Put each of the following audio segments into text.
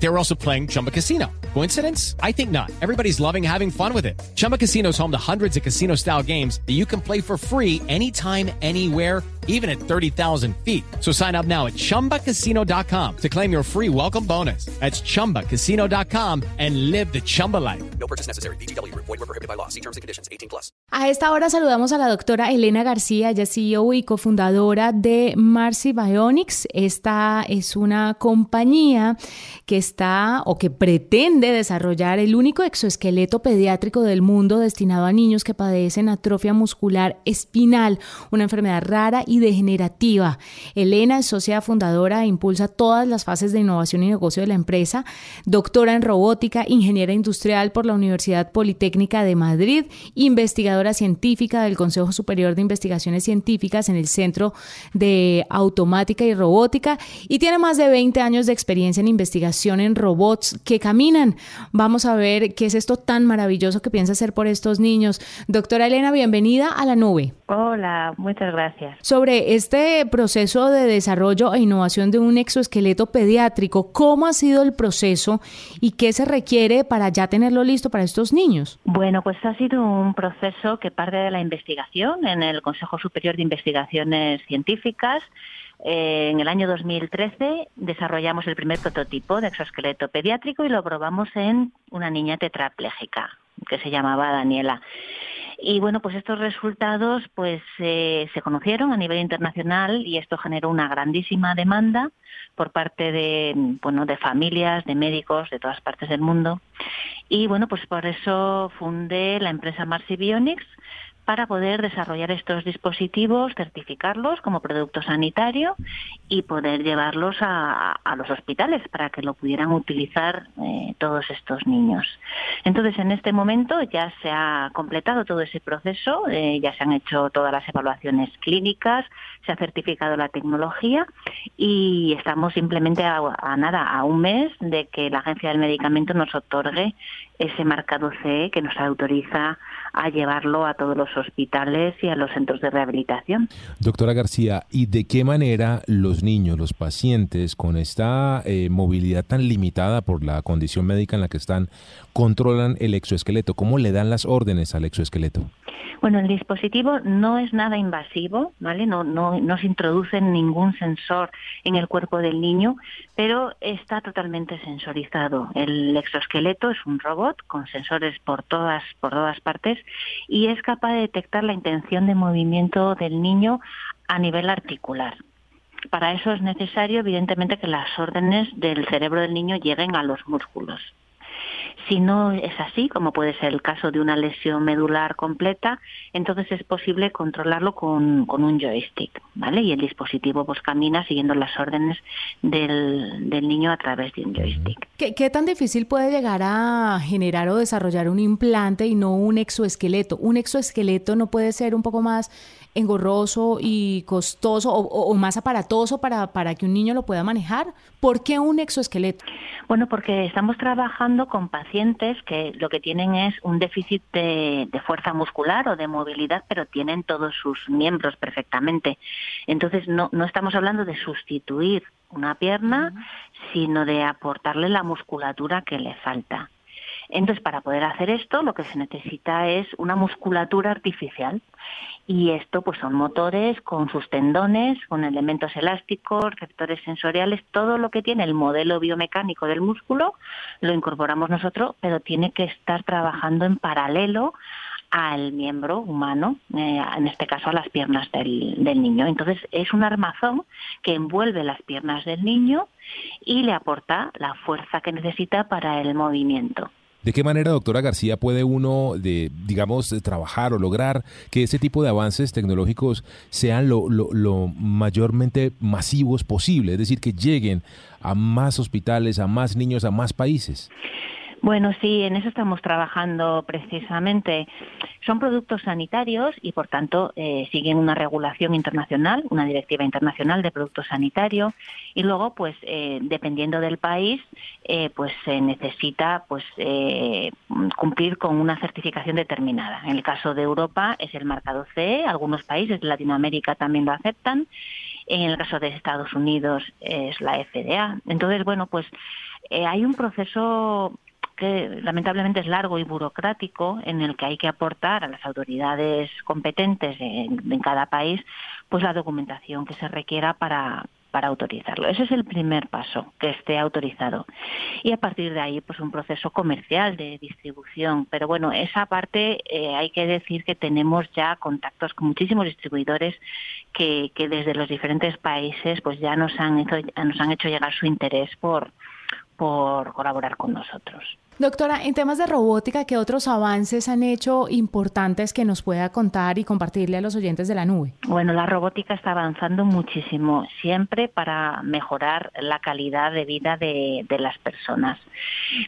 They were also playing Chumba Casino. Coincidence? I think not. Everybody's loving having fun with it. Chumba Casino is home to hundreds of casino style games that you can play for free anytime, anywhere, even at 30,000 feet. So sign up now at chumbacasino.com to claim your free welcome bonus. That's chumbacasino.com and live the Chumba life. No purchase necessary. BGW. Void were prohibited by law. See terms and conditions. 18 plus. A esta hora saludamos a la doctora Elena García, es CEO y cofundadora de Marcy Bionics. Esta es una compañía que está o que pretende desarrollar el único exoesqueleto pediátrico del mundo destinado a niños que padecen atrofia muscular espinal, una enfermedad rara y degenerativa. Elena es socia fundadora e impulsa todas las fases de innovación y negocio de la empresa, doctora en robótica, ingeniera industrial por la Universidad Politécnica de Madrid, investigadora científica del Consejo Superior de Investigaciones Científicas en el Centro de Automática y Robótica y tiene más de 20 años de experiencia en investigación en robots que caminan. Vamos a ver qué es esto tan maravilloso que piensa hacer por estos niños. Doctora Elena, bienvenida a la nube. Hola, muchas gracias. Sobre este proceso de desarrollo e innovación de un exoesqueleto pediátrico, ¿cómo ha sido el proceso y qué se requiere para ya tenerlo listo para estos niños? Bueno, pues ha sido un proceso que parte de la investigación en el Consejo Superior de Investigaciones Científicas. Eh, en el año 2013 desarrollamos el primer prototipo de exoesqueleto pediátrico y lo probamos en una niña tetrapléjica que se llamaba Daniela. Y bueno, pues estos resultados pues eh, se conocieron a nivel internacional y esto generó una grandísima demanda por parte de bueno de familias, de médicos de todas partes del mundo. Y bueno, pues por eso fundé la empresa Marcy Bionics para poder desarrollar estos dispositivos, certificarlos como producto sanitario y poder llevarlos a, los hospitales para que lo pudieran utilizar eh, todos estos niños. Entonces, en este momento ya se ha completado todo ese proceso, eh, ya se han hecho todas las evaluaciones clínicas, se ha certificado la tecnología y estamos simplemente a, a nada, a un mes de que la Agencia del Medicamento nos otorgue ese marcado CE que nos autoriza a llevarlo a todos los hospitales y a los centros de rehabilitación. Doctora García, ¿y de qué manera los niños, los pacientes con esta eh, movilidad tan limitada por la condición médica en la que están, controlan el exoesqueleto? ¿Cómo le dan las órdenes al exoesqueleto? Bueno, el dispositivo no es nada invasivo, ¿vale? No, no, no se introduce ningún sensor en el cuerpo del niño, pero está totalmente sensorizado. El exoesqueleto es un robot con sensores por todas, por todas partes y es capaz de detectar la intención de movimiento del niño a nivel articular. Para eso es necesario, evidentemente, que las órdenes del cerebro del niño lleguen a los músculos. Si no es así, como puede ser el caso de una lesión medular completa, entonces es posible controlarlo con, un joystick, ¿vale? Y el dispositivo pues camina siguiendo las órdenes del, niño a través de un joystick. ¿Qué, ¿Qué, tan difícil puede llegar a generar o desarrollar un implante y no un exoesqueleto? ¿Un exoesqueleto no puede ser un poco más engorroso y costoso o, más aparatoso para, para que un niño lo pueda manejar? ¿Por qué un exoesqueleto? Bueno, porque estamos trabajando con pacientes que lo que tienen es un déficit de, fuerza muscular o de movilidad, pero tienen todos sus miembros perfectamente. Entonces, no, no estamos hablando de sustituir una pierna, sino de aportarle la musculatura que le falta. Entonces, para poder hacer esto, lo que se necesita es una musculatura artificial. Y esto, pues, son motores con sus tendones, con elementos elásticos, receptores sensoriales, todo lo que tiene el modelo biomecánico del músculo, lo incorporamos nosotros, pero tiene que estar trabajando en paralelo al miembro humano, eh, en este caso a las piernas del, del, niño. Entonces es un armazón que envuelve las piernas del niño y le aporta la fuerza que necesita para el movimiento. ¿De qué manera, doctora García, puede uno, de, digamos, trabajar o lograr que ese tipo de avances tecnológicos sean lo, lo, mayormente masivos posible? Es decir, que lleguen a más hospitales, a más niños, a más países. Bueno, sí, en eso estamos trabajando precisamente. Son productos sanitarios y, por tanto, eh, siguen una regulación internacional, una directiva internacional de productos sanitarios. Y luego, pues, eh, dependiendo del país, eh, pues se necesita, pues, cumplir con una certificación determinada. En el caso de Europa es el marcado CE. Algunos países de Latinoamérica también lo aceptan. En el caso de Estados Unidos es la FDA. Entonces, bueno, pues hay un proceso que lamentablemente es largo y burocrático en el que hay que aportar a las autoridades competentes en, cada país pues la documentación que se requiera para, para autorizarlo. Ese es el primer paso, que esté autorizado. Y a partir de ahí, pues un proceso comercial de distribución. Pero bueno, esa parte eh, hay que decir que tenemos ya contactos con muchísimos distribuidores que, que desde los diferentes países pues ya nos han hecho, nos han hecho llegar su interés por, por colaborar con nosotros. Doctora, en temas de robótica, ¿qué otros avances han hecho importantes que nos pueda contar y compartirle a los oyentes de la nube? Bueno, la robótica está avanzando muchísimo, siempre para mejorar la calidad de vida de, las personas.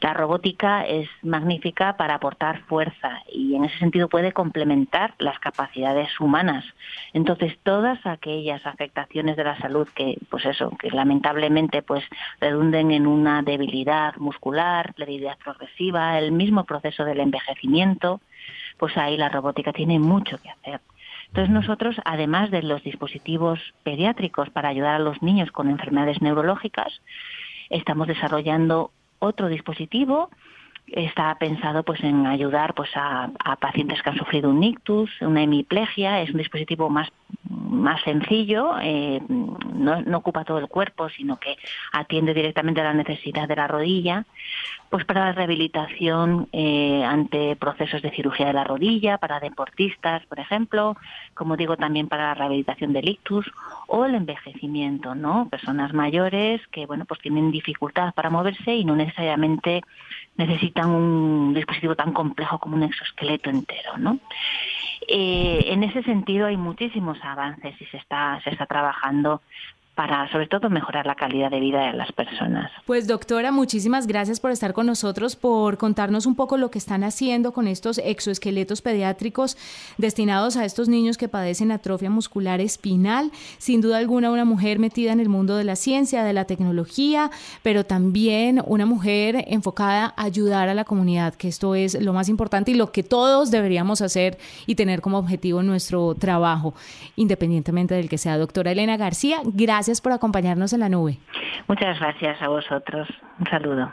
La robótica es magnífica para aportar fuerza y en ese sentido puede complementar las capacidades humanas. Entonces, todas aquellas afectaciones de la salud que, pues eso, que lamentablemente pues redunden en una debilidad muscular, debilidad el mismo proceso del envejecimiento, pues ahí la robótica tiene mucho que hacer. Entonces nosotros, además de los dispositivos pediátricos para ayudar a los niños con enfermedades neurológicas, estamos desarrollando otro dispositivo está pensado pues en ayudar pues a, pacientes que han sufrido un ictus, una hemiplegia, es un dispositivo más, más sencillo, eh, no, ocupa todo el cuerpo, sino que atiende directamente a la necesidad de la rodilla, pues para la rehabilitación eh, ante procesos de cirugía de la rodilla, para deportistas, por ejemplo, como digo también para la rehabilitación del ictus o el envejecimiento, ¿no? Personas mayores que bueno pues tienen dificultad para moverse y no necesariamente necesitan un dispositivo tan complejo como un exoesqueleto entero, ¿no? Eh, en ese sentido hay muchísimos avances y se está, se está trabajando para sobre todo mejorar la calidad de vida de las personas. Pues doctora, muchísimas gracias por estar con nosotros, por contarnos un poco lo que están haciendo con estos exoesqueletos pediátricos destinados a estos niños que padecen atrofia muscular espinal. Sin duda alguna una mujer metida en el mundo de la ciencia, de la tecnología, pero también una mujer enfocada a ayudar a la comunidad, que esto es lo más importante y lo que todos deberíamos hacer y tener como objetivo nuestro trabajo, independientemente del que sea. Doctora Elena García, gracias por acompañarnos en la nube. Muchas gracias a vosotros. Un saludo.